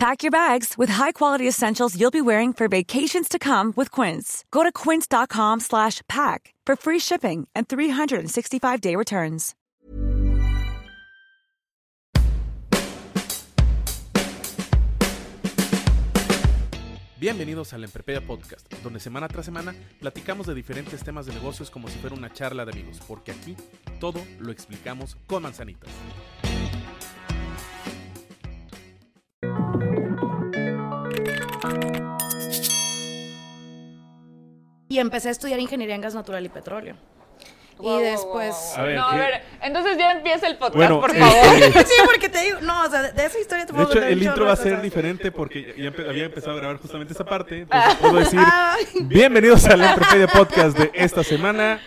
Pack your bags with high-quality essentials you'll be wearing for vacations to come with Quince. Go to quince.com slash pack for free shipping and 365-day returns. Bienvenidos al Emprepedia Podcast, donde semana tras semana platicamos de diferentes temas de negocios como si fuera una charla de amigos, porque aquí todo lo explicamos con manzanitas. Y empecé a estudiar ingeniería en gas natural y petróleo. Wow, y después... wow, wow. A ver, no, a ver, entonces ya empieza el podcast, Bueno, por eh, favor. eh, Sí, porque te digo, no, o sea, de, de esa historia te De puedo hecho, contar el intro va a de ser diferente porque ya empe- había empezado a grabar justamente esa parte. Entonces puedo decir, Ay. bienvenidos al Emprepedia Podcast de esta semana.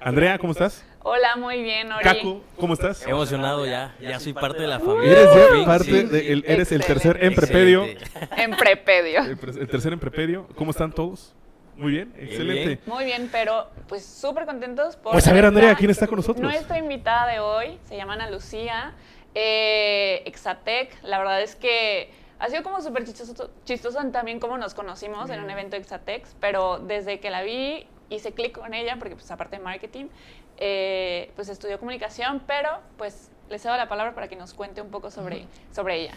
Andrea, ¿cómo estás? Hola, muy bien, Ori. Caco, ¿cómo estás? Emocionado ya, ya soy parte de la familia. Eres ya parte de, el- eres el tercer emprepedio. Excelente. En prepedio. El, pre- el tercer emprepedio. ¿Cómo están todos? Muy bien, excelente. bien. Muy bien, pero pues súper contentos por... Pues a ver, Andrea, ¿quién está con nosotros? Nuestra invitada de hoy se llama Ana Lucía, eh, Exatec. La verdad es que ha sido como súper chistoso, chistoso también como nos conocimos en un evento de Exatex, pero desde que la vi hice clic con ella, porque pues aparte de marketing, eh, pues estudió comunicación, pero pues le cedo la palabra para que nos cuente un poco sobre, sobre ella.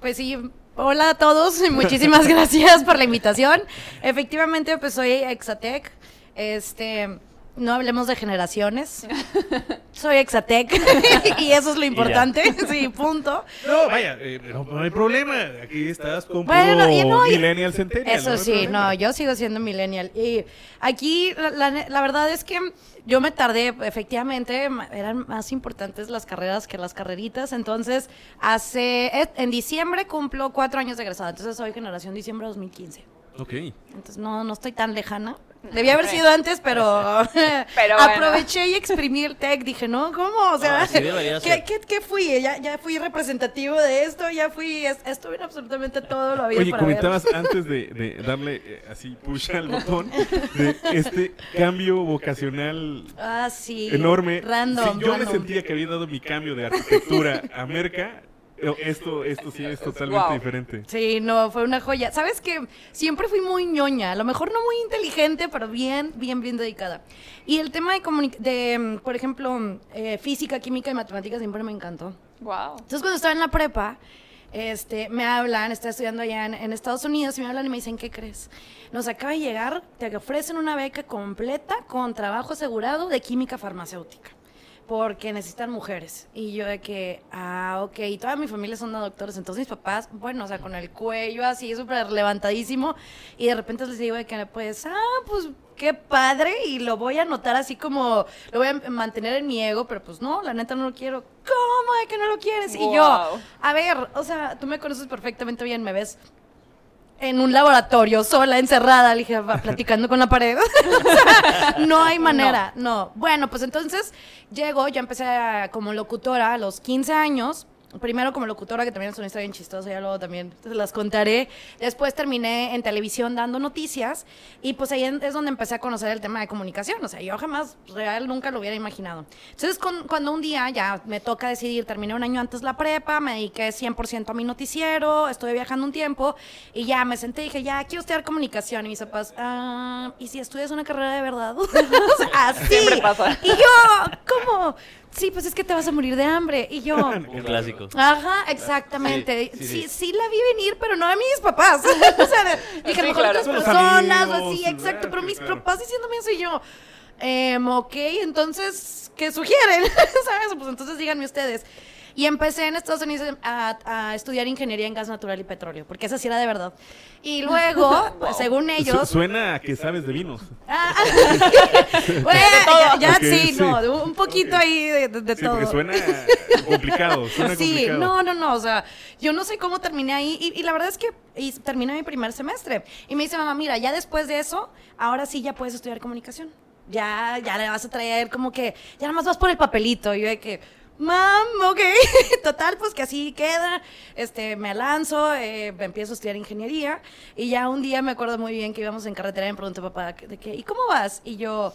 Pues sí, hola a todos, muchísimas gracias por la invitación. Efectivamente, pues soy Exatec. Este, no hablemos de generaciones. Soy Exatec y eso es lo importante. Sí, punto. No, vaya, eh, no, no hay problema. Aquí estás con Bueno, puro no, Millennial Centennial. Eso sí, problema. no, yo sigo siendo millennial. Y aquí la, la- la verdad es que yo me tardé, efectivamente, eran más importantes las carreras que las carreritas. Entonces, hace, eh, en diciembre cumplo cuatro años de egresada. Entonces, soy generación diciembre 2015. Ok. Entonces, no, no estoy tan lejana. Debía haber sido antes, pero, Pero bueno. aproveché y exprimí el tech. Dije, ¿no? ¿Cómo? O sea, Ah, sí ¿qué, qué, qué fui? Ya, ya fui representativo de esto, ya fui, es- estuve en absolutamente todo lo había Oye, para ver. comentabas antes de, de darle eh, así push al botón de este cambio vocacional Ah, sí. enorme. Random. Sí, yo me sentía que había dado mi cambio de arquitectura a merca. Esto, esto sí es totalmente Wow. diferente. Sí, no, fue una joya. ¿Sabes qué? Siempre fui muy ñoña. A lo mejor no muy inteligente, pero bien, bien, bien dedicada. Y el tema de, comuni- de mm, por ejemplo, eh, física, química y matemáticas siempre me encantó. Wow. Entonces, cuando estaba en la prepa, este, me hablan, estaba estudiando allá en, en Estados Unidos, y me hablan y me dicen, ¿qué crees? Nos acaba de llegar, te ofrecen una beca completa con trabajo asegurado de química farmacéutica. Porque necesitan mujeres. Y yo de que, ah, ok. Y toda mi familia son doctores. Entonces mis papás, bueno, o sea, con el cuello así, súper levantadísimo. Y de repente les digo de que, pues, ah, pues, qué padre. Y lo voy a anotar así como, lo voy a mantener en mi ego. Pero pues no, la neta no lo quiero. ¿Cómo de que no lo quieres? Y yo, a ver, o sea, tú me conoces perfectamente bien, me ves en un laboratorio, sola, encerrada, le dije, platicando con la pared. No hay manera, no. Bueno, pues entonces llego, yo empecé como locutora a los 15 años. Primero como locutora, que también es una historia bien chistosa, ya luego también te las contaré. Después terminé en televisión dando noticias y pues ahí es donde empecé a conocer el tema de comunicación. O sea, yo jamás, real, nunca lo hubiera imaginado. Entonces, con- cuando un día ya me toca decidir, terminé un año antes la prepa, me dediqué 100% a mi noticiero, estuve viajando un tiempo y ya me senté y dije, ya, quiero estudiar comunicación. Y mis papás, ah, ¿y si estudias una carrera de verdad? Así. Siempre pasa. Y yo, ¿cómo? Sí, pues es que te vas a morir de hambre. Y yo... Un clásico. Ajá, exactamente. Sí, Sí, sí, sí, sí. la vi venir, pero no a mis papás. o sea, dije, Sí, a lo mejor claro. otras personas o amigos, así, exacto. Pero mis claro. papás diciéndome eso y yo, em, ok, entonces, ¿qué sugieren? ¿Sabes? Pues entonces díganme ustedes. Y empecé en Estados Unidos a, a estudiar ingeniería en gas natural y petróleo, porque esa sí era de verdad. Y luego, pues, según Su- ellos, suena a que sabes de vinos. Ah, bueno, ya, sí, sí. no, un poquito ahí de, de- de Sí, todo. porque suena complicado. Suena Sí, complicado. no, no, no, o sea, yo no sé cómo terminé ahí y, y la verdad es que y terminé mi primer semestre y me dice mamá, mira, ya después de eso, ahora sí ya puedes estudiar comunicación. ya, ya le vas a traer como que, ya nada más vas por el papelito. Y yo de que, mam, ok. Total, pues que así queda. Este, me lanzo, eh, empiezo a estudiar ingeniería. Y ya un día me acuerdo muy bien que íbamos en carretera y me preguntó papá, de que, ¿y cómo vas? Y yo,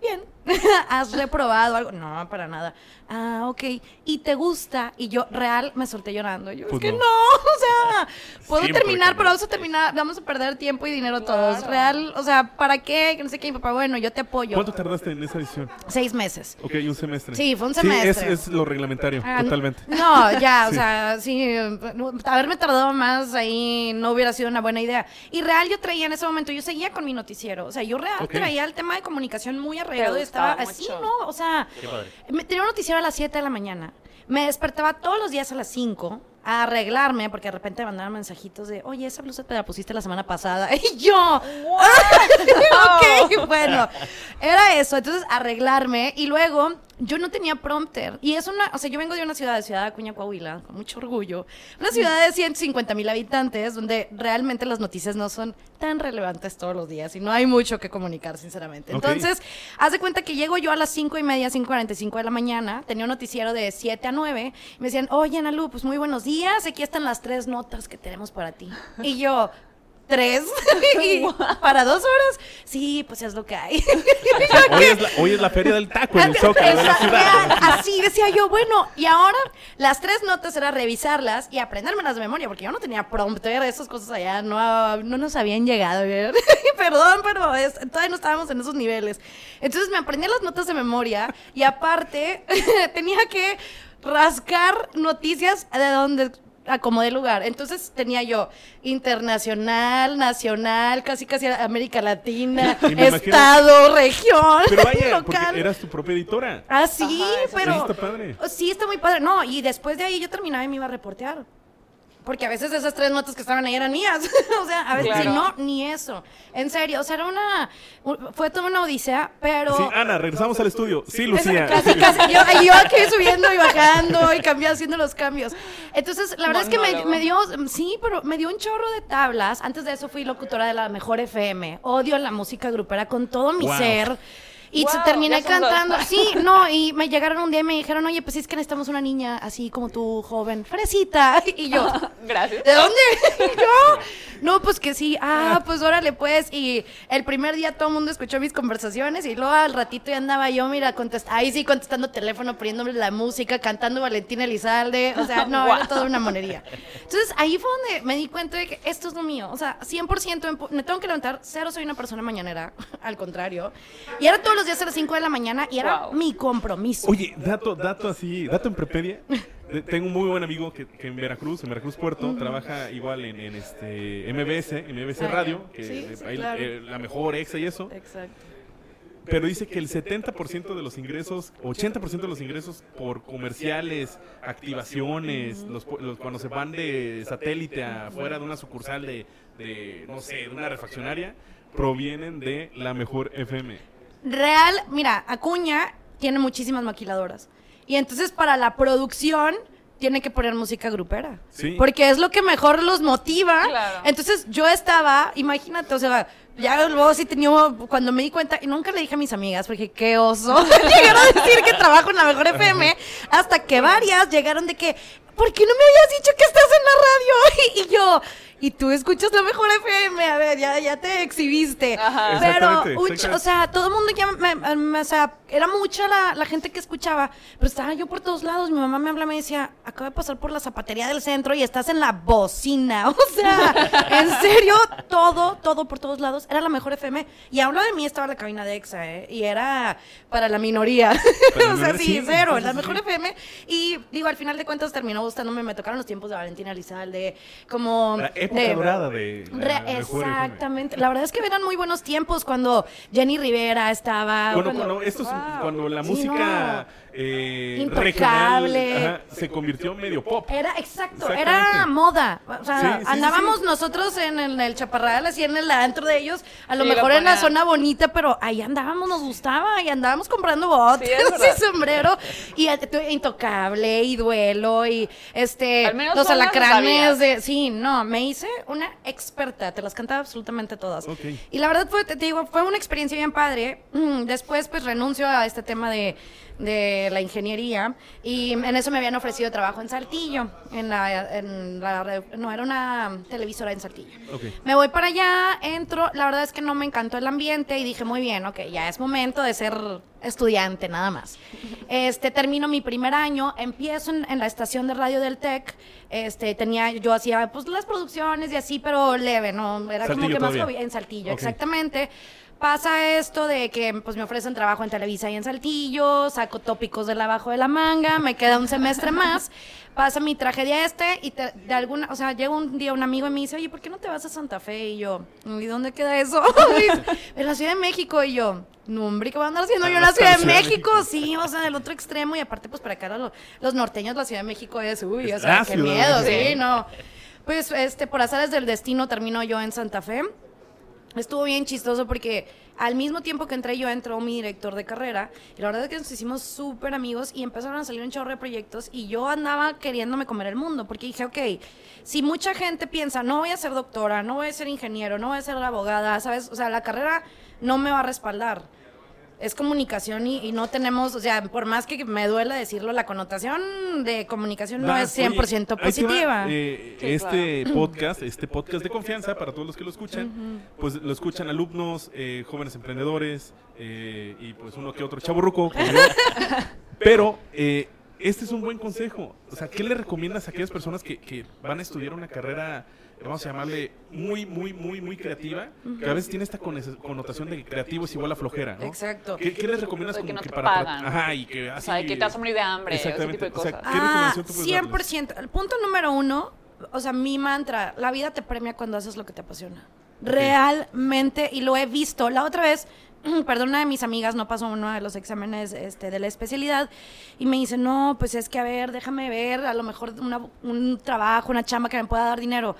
bien. ¿Has reprobado algo? No, para nada. Ah, ok. ¿Y te gusta? Y yo, real, me solté llorando. Yo, Pues es que no. no. o sea, puedo terminar, pero no. vamos a terminar, vamos a perder tiempo y dinero todos. Real, o sea, ¿para qué? Que no sé qué, y papá, bueno, yo te apoyo. ¿Cuánto tardaste en esa edición? Seis meses. Ok, un semestre. Sí, fue un Sí, semestre. es, es lo reglamentario, Ah, totalmente. No, ya, o sea, sí, haberme tardado más ahí no hubiera sido una buena idea. Y real yo traía en ese momento, yo seguía con mi noticiero, o sea, yo real traía el tema de comunicación muy arraigado y estaba así, mucho. ¿no? O sea, Qué padre. me- tenía un noticiero a las 7 de la mañana. Me despertaba todos los días a las 5 a arreglarme porque de repente me mandaban mensajitos de, oye, esa blusa te la pusiste la semana pasada. Y yo, ok, bueno, era eso. Entonces, arreglarme y luego yo no tenía prompter. Y es una, o sea, yo vengo de una ciudad, de Ciudad Acuña, Coahuila, con mucho orgullo. Una ciudad de 150 mil habitantes donde realmente las noticias no son tan relevantes todos los días y no hay mucho que comunicar, sinceramente. Entonces, haz de cuenta que llego yo a las 5 y media, 5.45 de la mañana, tenía un noticiero de 7 a 9, y me decían, oye, Analu, pues muy buenos días, aquí están las tres notas que tenemos para ti. Y yo, ¿tres? Y, ¿Para dos horas? Sí, pues es lo que hay. Hoy es, la, hoy es la feria del taco en el Zócalo de la ciudad. Así decía yo, bueno, y ahora las tres notas era revisarlas y aprendérmelas de memoria, porque yo no tenía prompter, esas cosas allá no, no nos habían llegado. ¿verdad? Perdón, pero es- todavía no estábamos en esos niveles. Entonces me aprendí las notas de memoria y aparte tenía que rascar noticias de donde acomodé lugar. Entonces tenía yo internacional, nacional, casi casi América Latina, imagino- estado, región, Pero vaya, local. porque eras tu propia editora. Ah, sí, Ajá, pero. sí está padre. Sí, está muy padre. No, y después de ahí yo terminaba y me iba a reportear. Porque a veces esas tres notas que estaban ahí eran mías. o sea, a veces, Claro. si no, ni eso. En serio, o sea, era una. Fue toda una odisea, pero. Sí, Ana, regresamos al estudio. Sí, Lucía. Casi, casi. Yo, y yo aquí subiendo y bajando y cambiando, haciendo los cambios. Entonces, la verdad es que me, dio, sí, pero me dio un chorro de tablas. Antes de eso fui locutora de la mejor FM. Odio la música grupera con todo mi Wow. ser. Y se Wow, terminé son dos. cantando. Sí, no, y me llegaron un día y me dijeron, oye, pues es que necesitamos una niña así como tú, joven, fresita. Y yo, Gracias. ¿De dónde? Y yo, no, pues que sí. Ah, pues órale, pues. Y el primer día todo el mundo escuchó mis conversaciones y luego al ratito ya andaba yo, mira, contest ahí sí contestando teléfono, poniéndome la música, cantando Valentina Elizalde. O sea, no, era Guau. toda una monería. Entonces ahí fue donde me di cuenta de que esto es lo mío. O sea, 100% me tengo que levantar. Cero soy una persona mañanera, al contrario. Y era todos los días a las 5 de la mañana y era mi compromiso. Oye, dato, dato así, dato en Prepedia. De- Tengo un muy buen amigo que, que en Veracruz, en Veracruz Puerto, trabaja igual en, en este MBS, MBS Radio, que sí, eh, sí, ahí, claro. eh, la mejor exa y eso. Exacto. Pero dice que el 70% de los ingresos, 80% de los ingresos por comerciales, activaciones, los, los- cuando se van de satélite afuera de una sucursal de, de, no sé, de una refaccionaria, provienen de la mejor FM. Real, mira, Acuña tiene muchísimas maquiladoras. Y entonces para la producción tiene que poner música grupera. Sí. Porque es lo que mejor los motiva. Claro. Entonces yo estaba, imagínate, o sea, ya luego sí tenía, cuando me di cuenta, y nunca le dije a mis amigas, porque qué oso, llegar a decir que trabajo en la mejor FM, hasta que varias llegaron de que, ¿por qué no me habías dicho que estás en la radio? Y, yo, y tú escuchas la mejor FM, a ver, ya, ya te exhibiste. Ajá. Pero, o sea, todo el mundo ya, me- me- o sea, era mucha la, la gente que escuchaba, pero estaba yo por todos lados. Mi mamá me hablaba y me decía, acabo de pasar por la zapatería del centro y estás en la bocina. O sea, en serio, todo, todo por todos lados. Era la mejor FM. Y hablo de mí, estaba la cabina de EXA, ¿eh? Y era para la minoría. Para o sea, sí, sí, cero, la mejor sí. FM. Y digo, al final de cuentas terminó gustándome. Me tocaron los tiempos de Valentina Elizalde, como... época de- dorada de la Re- FM. exactamente. La verdad es que eran muy buenos tiempos cuando Jenny Rivera estaba. Bueno, cuando- bueno, esto es un cuando la Sí, música eh, Intocable. regional ajá, se convirtió medio pop. Era, exacto, era moda. O sea, Sí, sí, sí, andábamos sí. nosotros en el, el chaparral, así en el antro de ellos, a lo mejor en la zona bonita, pero ahí andábamos, nos gustaba, y andábamos comprando verdad. y sombrero, y eh, intocable, y duelo, y este, los alacranes de, sí, no, me hice una experta, te las cantaba absolutamente todas. Y la verdad fue, te digo, fue una experiencia bien padre. Mm, Después, pues renuncio a este tema de, de la ingeniería y en eso me habían ofrecido trabajo en Saltillo, en la, en la no, era una televisora en Saltillo. Me voy para allá, entro, la verdad es que no me encantó el ambiente y dije, muy bien, ok, ya es momento de ser estudiante, nada más. Este, termino mi primer año, empiezo en, en la estación de radio del TEC, este, tenía, yo hacía, pues, las producciones y así, pero leve, ¿no? Era como que más todavía. en Saltillo, exactamente. Pasa esto de que pues me ofrecen trabajo en Televisa y en Saltillo, saco tópicos del abajo de la manga, me queda un semestre más, pasa mi tragedia este y te- de alguna, o sea, llega un día un amigo y me dice, oye, ¿por qué no te vas a Santa Fe? Y yo, ¿y dónde queda eso? En la Ciudad de México y yo, no hombre, ¿qué voy a andar haciendo yo en la Ciudad de México? Sí, o sea, del otro extremo y aparte pues para acá los, los norteños la Ciudad de México es, uy, o sea, qué miedo, sí, no. Pues este, por azares del destino termino yo en Santa Fe. Estuvo bien chistoso porque al mismo tiempo que entré yo entró mi director de carrera y la verdad es que nos hicimos súper amigos y empezaron a salir un chorro de proyectos y yo andaba queriéndome comer el mundo porque dije, ok, si mucha gente piensa, no voy a ser doctora, no voy a ser ingeniero, no voy a ser abogada, ¿sabes? O sea, la carrera no me va a respaldar. Es comunicación y, y no tenemos, o sea, por más que me duela decirlo, la connotación de comunicación no es oye, 100% ahí te va, positiva. eh, Sí, este podcast, este podcast de confianza para todos los que lo escuchan, pues lo escuchan alumnos, eh, jóvenes emprendedores eh, y pues uno que otro chaburruco. Pero eh, este es un buen consejo. O sea, ¿qué le recomiendas a aquellas personas que, que van a estudiar una carrera, vamos a llamarle, muy, muy, muy, muy creativa? Que a veces tiene esta connotación de que creativo es igual a flojera, ¿no? Exacto. ¿Qué, qué les recomiendas De que como no que te para... pagan. Ajá, y que O así... sea, de que te vas a morir de hambre, ese tipo Exactamente. de O sea, cosas. ¿qué Ah, recomendación tú puedes darles? 100%. El punto número uno, o sea, mi mantra, la vida te premia cuando haces lo que te apasiona. Realmente, y lo he visto. La otra vez, perdón, una de mis amigas no pasó uno de los exámenes este, de la especialidad y me dice, no, pues es que a ver, déjame ver, a lo mejor una- un trabajo, una chamba que me pueda dar dinero.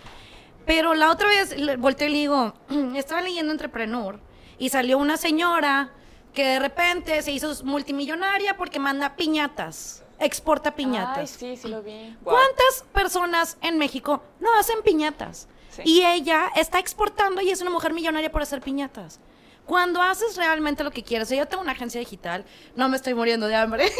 Pero la otra vez volteé y le digo, estaba leyendo Entrepreneur y salió una señora que de repente se hizo multimillonaria porque manda piñatas, exporta piñatas. Ay, sí, sí lo vi. ¿Cuántas personas en México no hacen piñatas? Sí. Y ella está exportando y es una mujer millonaria por hacer piñatas. Cuando haces realmente lo que quieres, yo tengo una agencia digital, no me estoy muriendo de hambre,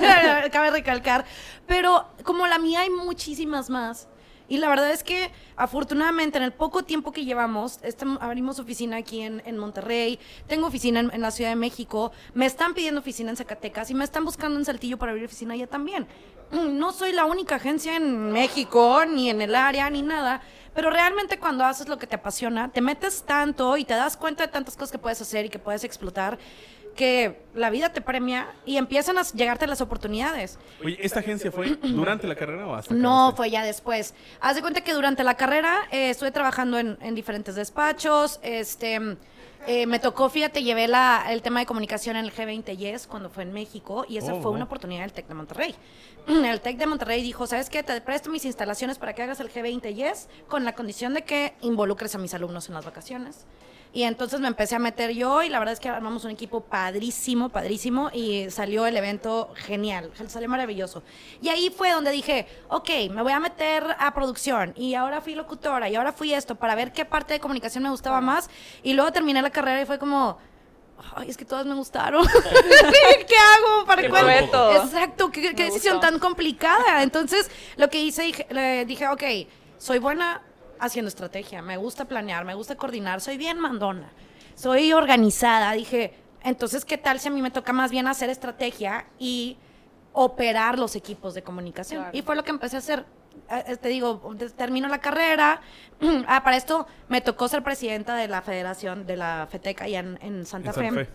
cabe recalcar, pero como la mía hay muchísimas más. Y la verdad es que afortunadamente en el poco tiempo que llevamos, estam- abrimos oficina aquí en, en Monterrey, tengo oficina en, en la Ciudad de México, me están pidiendo oficina en Zacatecas y me están buscando en Saltillo para abrir oficina allá también. Mm, No soy la única agencia en México, ni en el área, ni nada, pero realmente cuando haces lo que te apasiona, te metes tanto y te das cuenta de tantas cosas que puedes hacer y que puedes explotar, que la vida te premia y empiezan a llegarte las oportunidades. Oye, ¿esta agencia fue durante la carrera o hasta? No, fue ya después. Haz de cuenta que durante la carrera eh, estuve trabajando en, en diferentes despachos. Este, eh, me tocó, fíjate, llevé la, el tema de comunicación en el G20 Yes cuando fue en México y esa Oh, fue una oportunidad del TEC de Monterrey. El TEC de Monterrey dijo, ¿sabes qué? Te presto mis instalaciones para que hagas el G20 Yes con la condición de que involucres a mis alumnos en las vacaciones. Y entonces me empecé a meter yo y la verdad es que armamos un equipo padrísimo, padrísimo y salió el evento genial, salió maravilloso. Y ahí fue donde dije, ok, me voy a meter a producción y ahora fui locutora y ahora fui esto para ver qué parte de comunicación me gustaba más y luego terminé la carrera y fue como... Ay, es que todas me gustaron. ¿Qué hago? ¿Para Qué cuál? Exacto, qué, qué decisión gustó. tan complicada. Entonces, lo que hice, dije, le dije, ok, soy buena haciendo estrategia, me gusta planear, me gusta coordinar, soy bien mandona, soy organizada. Dije, entonces, ¿qué tal si a mí me toca más bien hacer estrategia y operar los equipos de comunicación? Claro. Y fue lo que empecé a hacer. Eh, Te digo, termino la carrera. Ah, para esto me tocó ser presidenta de la federación de la FETECA allá en, en Santa, En Santa Fe. Fe.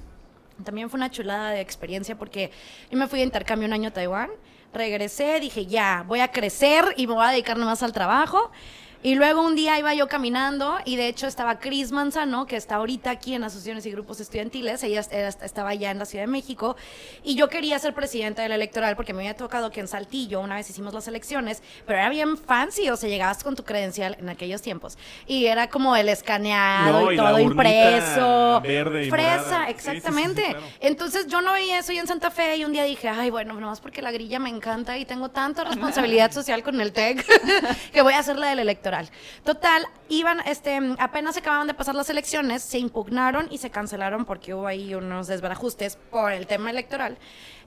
También fue una chulada de experiencia porque yo me fui de intercambio un año a Taiwán, regresé, dije ya, voy a crecer y me voy a dedicar nomás al trabajo. Y luego un día iba yo caminando y de hecho estaba Cris Manzano, que está ahorita aquí en asociaciones y grupos estudiantiles, ella estaba ya en la Ciudad de México, y yo quería ser presidenta del electoral porque me había tocado que en Saltillo una vez hicimos las elecciones, pero era bien fancy, o sea, llegabas con tu credencial en aquellos tiempos, y era como el escaneado No, y, y la todo impreso, verde y fresa, morada. Sí, sí, sí, exactamente. claro. Entonces yo no veía eso y en Santa Fe y un día dije, ay, bueno, nomás porque la grilla me encanta y tengo tanta responsabilidad social con el TEC que voy a hacer la del electoral. Total, iban, este, apenas se acababan de pasar las elecciones, se impugnaron y se cancelaron porque hubo ahí unos desbarajustes por el tema electoral.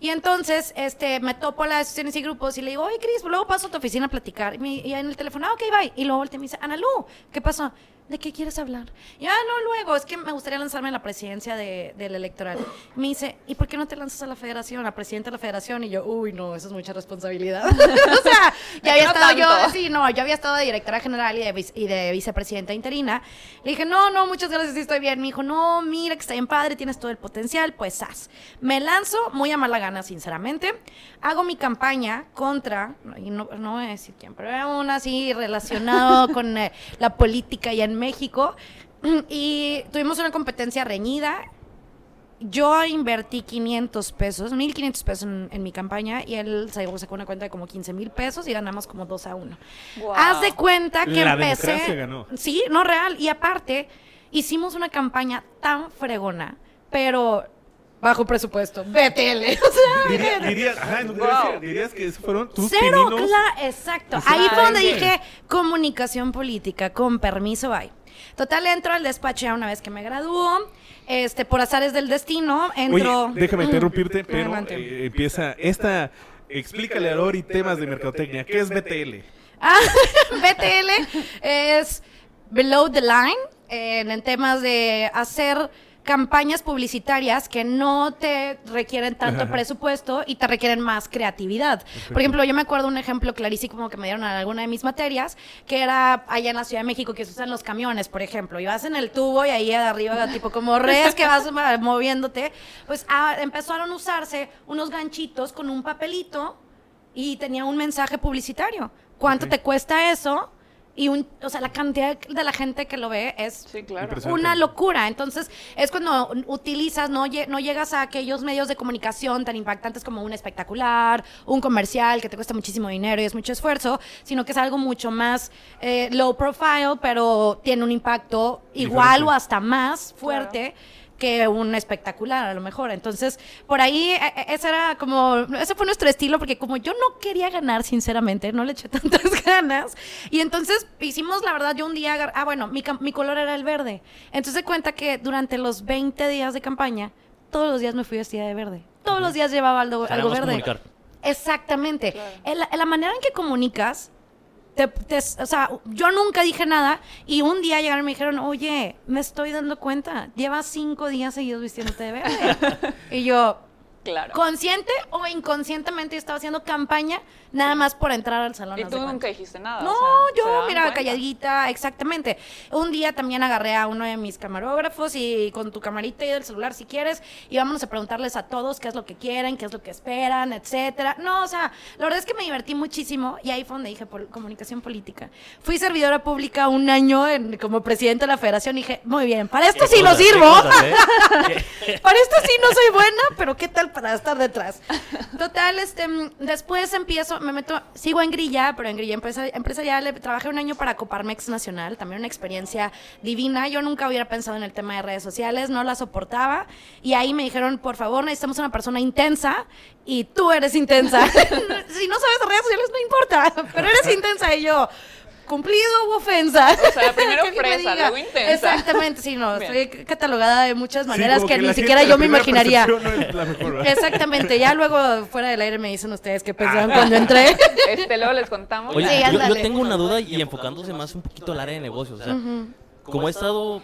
Y entonces, este, me topo las asociaciones y grupos y le digo, oye, Cris, luego paso a tu oficina a platicar. Y, me- y en el teléfono, ah, ok, bye. Y luego voltea y me dice, Ana Lu, ¿qué pasó? ¿De qué quieres hablar? Y, ah, no, luego, es que me gustaría lanzarme a la presidencia de- del electoral. Me dice, ¿y por qué no te lanzas a la federación, a presidenta de la federación? Y yo, uy, no, eso es mucha responsabilidad. o sea, ya había No estado yo, tanto. sí, no, yo había estado de directora general y de, y de vicepresidenta interina. Le dije, no, no, muchas gracias, sí estoy bien. Me dijo, no, mira que está bien padre, tienes todo el potencial, pues haz. Me lanzo muy a mala gana, sinceramente. Hago mi campaña contra, y no, no voy a decir quién, pero era una así relacionado con eh, la política ya en México. Y tuvimos una competencia reñida. Yo invertí 500 pesos, 1500 pesos en, en mi campaña y él sacó sacó una cuenta de como 15 mil pesos y ganamos como 2 a 1. Guau. Haz de cuenta que La empecé. ganó. Sí, no real. Y aparte, hicimos una campaña tan fregona, pero bajo presupuesto. BTL. O sea, Diría- dirías, ajá, no, Wow. dirías que esos fueron tus Cero, pininos. claro, exacto. Ahí fue donde dije comunicación política, con permiso, bye. Total, entro al despacho ya una vez que me graduó. Este, por azares del destino, entro. Oye, déjame interrumpirte, pero Adelante. eh, empieza esta. Explícale a Lori temas de mercadotecnia. ¿Qué es BTL? Ah, BTL es below the line en, en temas de hacer campañas publicitarias que no te requieren tanto presupuesto y te requieren más creatividad. Por ejemplo, yo me acuerdo un ejemplo clarísimo que me dieron en alguna de mis materias, que era allá en la Ciudad de México que se usan los camiones, por ejemplo, y vas en el tubo y ahí de arriba, tipo como res que vas moviéndote, pues ah, empezaron a usarse unos ganchitos con un papelito y tenía un mensaje publicitario. ¿Cuánto te cuesta eso? Y un, o sea, la cantidad de la gente que lo ve es Sí, claro. Impresionante. una locura. Entonces, es cuando utilizas, no, lle- no llegas a aquellos medios de comunicación tan impactantes como un espectacular, un comercial que te cuesta muchísimo dinero y es mucho esfuerzo, sino que es algo mucho más eh, low profile, pero tiene un impacto igual Diferente. o hasta más fuerte. Que un espectacular a lo mejor. Entonces, por ahí, eh, eh, ese era como, ese fue nuestro estilo, porque como yo no quería ganar, sinceramente, no le eché tantas ganas. Y entonces hicimos, la verdad, yo un día, ah, bueno, mi, mi color era el verde. Entonces se cuenta que durante los 20 días de campaña, todos los días me fui vestida de verde. Todos los días llevaba algo, algo verde. comunicar. Exactamente. En, la, en la manera en que comunicas, te- te- o sea, yo nunca dije nada y un día llegaron y me dijeron, oye, me estoy dando cuenta, llevas cinco días seguidos vistiéndote de verde. y yo, Claro. consciente o inconscientemente, estaba haciendo campaña nada más por entrar al salón. Y tú nunca dijiste nada. No, o sea, ¿se yo, mira, cuenta? calladita, exactamente. Un día también agarré a uno de mis camarógrafos y con tu camarita y del celular si quieres, y vámonos a preguntarles a todos qué es lo que quieren, qué es lo que esperan, etcétera. No, o sea, la verdad es que me divertí muchísimo y ahí fue donde dije pol- comunicación política. Fui servidora pública un año en- como presidenta de la federación y dije, muy bien, para esto ¿Qué sí cosas, qué sirvo. cosas, eh? ¿Qué- Para esto sí no soy buena, pero ¿qué tal para estar detrás? Total, este, mm, después empiezo, me meto, sigo en Grilla, pero en Grilla empresa- empresarial, trabajé un año para Coparmex Nacional, también una experiencia divina. Yo nunca hubiera pensado en el tema de redes sociales, no la soportaba. Y ahí me dijeron, por favor, necesitamos una persona intensa y tú eres intensa. si no sabes de redes sociales, no importa, pero eres intensa. Y yo, cumplido u ofensa. O sea, primero fresa, luego intensa. Exactamente, sí, no, Bien. estoy catalogada de muchas maneras que, ni siquiera yo me imaginaría. no es la. Exactamente, ya luego fuera del aire me dicen ustedes qué pensaban cuando entré. Este, luego les contamos. Oye, Sí, yo- tengo una duda y enfocándose más un poquito al área de negocios. O sea, como he estado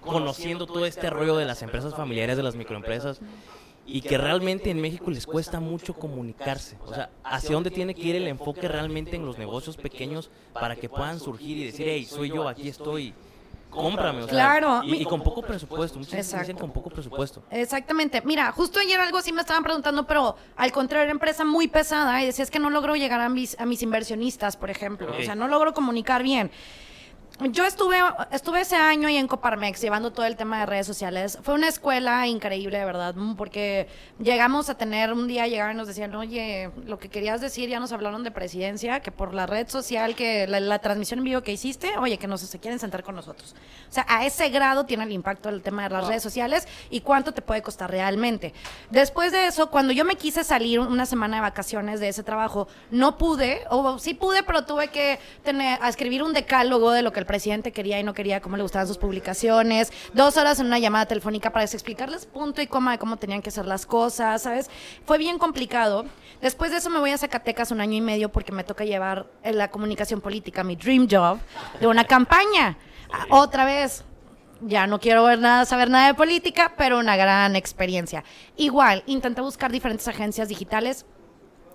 conociendo todo este rollo de las empresas familiares, de las microempresas, y que realmente en México les cuesta mucho comunicarse. O sea, ¿hacia dónde tiene que ir el enfoque realmente en los negocios pequeños para que puedan surgir y decir, hey, soy yo, aquí estoy? cómprame. O sea, Claro. Y, y con poco presupuesto. Muchas dicen con poco presupuesto. Exactamente. Mira, justo ayer algo así me estaban preguntando, pero al contrario, era empresa muy pesada y decía, es que no logro llegar a mis, a mis inversionistas, por ejemplo. O sea, no logro comunicar bien. Yo estuve, estuve ese año ahí en Coparmex llevando todo el tema de redes sociales. Fue una escuela increíble, de verdad, mm, porque llegamos a tener un día, llegaron y nos decían, oye, lo que querías decir, ya nos hablaron de presidencia, que por la red social, que la, la transmisión en vivo que hiciste, oye, que nos se quieren sentar con nosotros. O sea, a ese grado tiene el impacto el tema de las redes sociales y cuánto te puede costar realmente. Después de eso, cuando yo me quise salir una semana de vacaciones de ese trabajo, no pude, o sí pude, pero tuve que tener, a escribir un decálogo de lo que presidente quería y no quería, cómo le gustaban sus publicaciones, dos horas en una llamada telefónica para explicarles punto y coma de cómo tenían que hacer las cosas, ¿sabes? Fue bien complicado. Después de eso me voy a Zacatecas un año y medio porque me toca llevar en la comunicación política, mi dream job, de una campaña. Ah, Otra vez, ya no quiero ver nada, saber nada de política, pero una gran experiencia. Igual, intenté buscar diferentes agencias digitales,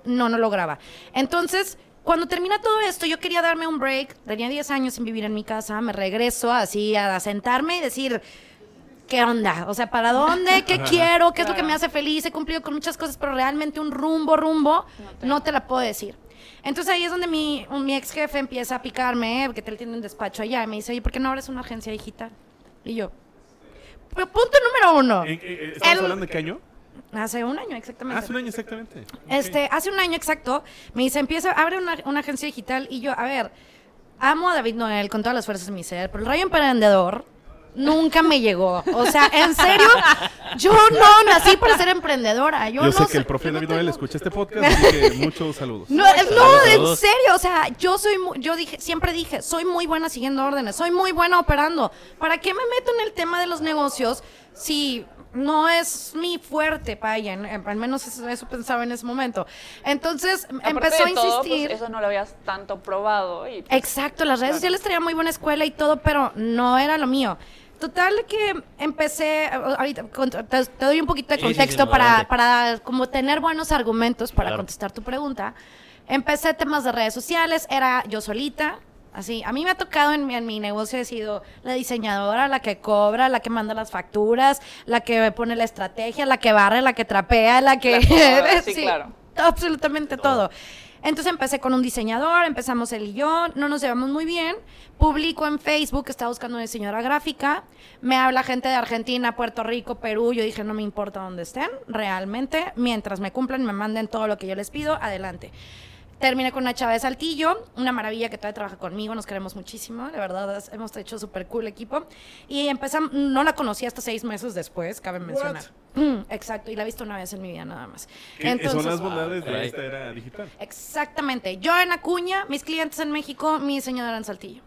no, no lograba. Entonces, cuando termina todo esto, yo quería darme un break. Tenía 10 años sin vivir en mi casa, me regreso así a sentarme y decir, ¿qué onda? O sea, ¿para dónde? ¿Qué quiero? ¿Qué es lo que me hace feliz? He cumplido con muchas cosas, pero realmente un rumbo, rumbo, no te la puedo decir. Entonces ahí es donde mi, un- mi ex jefe empieza a picarme, eh, porque él tiene un despacho allá, y me dice, oye, ¿por qué no abres una agencia digital? Y yo, pero punto número uno. ¿En- en- eh, ¿Estamos El- hablando de qué año? Hace un año, exactamente. Hace un año exactamente. Este, hace un año exacto, me dice, empieza, abre una, una agencia digital y yo, a ver, amo a David Noel con todas las fuerzas de mi ser, pero el rayo emprendedor nunca me llegó. O sea, en serio, yo no nací para ser emprendedora. Yo, Yo no sé que el profe no David Noel tengo- escucha este podcast, así que muchos saludos. no, es- no, en Saludos. serio, o sea, yo soy, yo dije, siempre dije, soy muy buena siguiendo órdenes, soy muy buena operando. ¿Para qué me meto en el tema de los negocios si no es mi fuerte, vaya? Al menos eso, eso pensaba en ese momento. Entonces Aparte empezó a de todo, pues, insistir. eso no lo habías tanto probado. Y, pues, Exacto, las redes sociales traían muy buena escuela y todo, pero no era lo mío. Total que empecé, ahorita con- te, te doy un poquito de Sí, sí, sí, contexto no, para, para como tener buenos argumentos para Claro. contestar tu pregunta. Empecé temas de redes sociales, era yo solita, así. A mí me ha tocado en mi, en mi negocio, he sido la diseñadora, la que cobra, la que manda las facturas, la que pone la estrategia, la que barre, la que trapea, la que... La sí, claro. Absolutamente todo. Entonces empecé con un diseñador, empezamos él y yo, no nos llevamos muy bien. Publico en Facebook que estaba buscando una diseñadora gráfica. Me habla gente de Argentina, Puerto Rico, Perú. Yo dije, no me importa dónde estén, realmente. Mientras me cumplan, me manden todo lo que yo les pido, adelante. Terminé con una chava de Saltillo, una maravilla que todavía trabaja conmigo, nos queremos muchísimo, de verdad, es- hemos hecho súper cool equipo. Y empezamos, no la conocí hasta seis meses después, cabe mencionar. Mm, exacto, y la he visto una vez en mi vida nada más. Que son las Entonces- bondades de caray. esta era digital. Exactamente. Yo en Acuña, mis clientes en México, mi diseñadora en Saltillo.